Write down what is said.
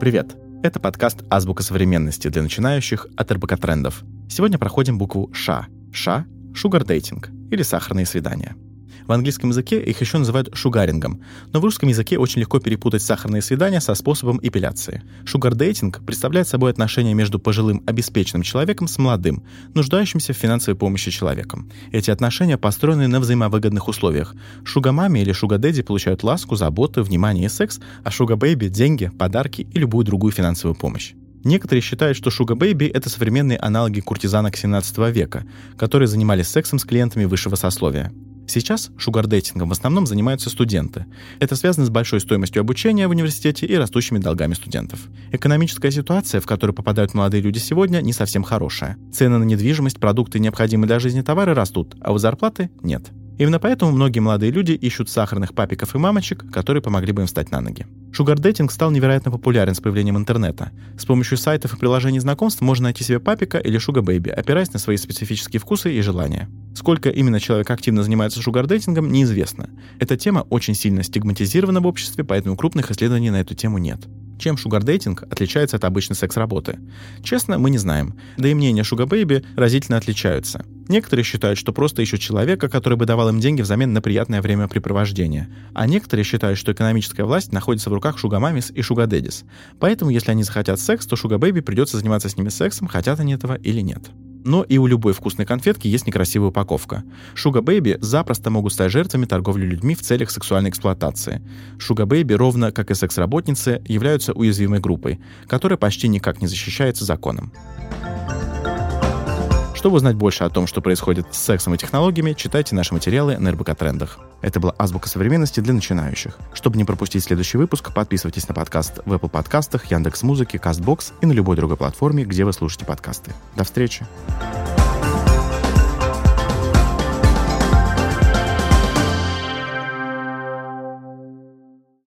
Привет! Это подкаст «Азбука современности» для начинающих от РБК Трендов. Сегодня проходим букву «Ш». «Ш» — шугар-дейтинг или сахарные свидания — в английском языке их еще называют шугарингом, но в русском языке очень легко перепутать сахарные свидания со способом эпиляции. Шугардейтинг представляет собой отношения между пожилым обеспеченным человеком с молодым, нуждающимся в финансовой помощи человеком. Эти отношения построены на взаимовыгодных условиях. Шугамами или шугадэдди получают ласку, заботу, внимание и секс, а шугабэйби — деньги, подарки и любую другую финансовую помощь. Некоторые считают, что Шуга Бэйби — это современные аналоги куртизанок 17 века, которые занимались сексом с клиентами высшего сословия. Сейчас шугардейтингом в основном занимаются студенты. Это связано с большой стоимостью обучения в университете и растущими долгами студентов. Экономическая ситуация, в которую попадают молодые люди сегодня, не совсем хорошая. Цены на недвижимость, продукты, необходимые для жизни товары растут, а вот зарплаты нет. Именно поэтому многие молодые люди ищут сахарных папиков и мамочек, которые помогли бы им встать на ноги. Шугардейтинг стал невероятно популярен с появлением интернета. С помощью сайтов и приложений знакомств можно найти себе папика или шугабэйби, опираясь на свои специфические вкусы и желания. Сколько именно человек активно занимается шугардейтингом, неизвестно. Эта тема очень сильно стигматизирована в обществе, поэтому крупных исследований на эту тему нет. Чем шугардейтинг отличается от обычной секс-работы? Честно, мы не знаем. Да и мнения шугабэйби разительно отличаются. Некоторые считают, что просто ищут человека, который бы давал им деньги взамен на приятное времяпрепровождение. А некоторые считают, что экономическая власть находится в руках шугамамис и шугадедис. Поэтому, если они захотят секс, то sugar baby придется заниматься с ними сексом, хотят они этого или нет. Но и у любой вкусной конфетки есть некрасивая упаковка. Sugar baby запросто могут стать жертвами торговли людьми в целях сексуальной эксплуатации. Sugar baby, ровно как и секс-работницы, являются уязвимой группой, которая почти никак не защищается законом. Чтобы узнать больше о том, что происходит с сексом и технологиями, читайте наши материалы на РБК Трендах. Это была «Азбука современности» для начинающих. Чтобы не пропустить следующий выпуск, подписывайтесь на подкаст в Apple подкастах, Яндекс.Музыке, Castbox и на любой другой платформе, где вы слушаете подкасты. До встречи!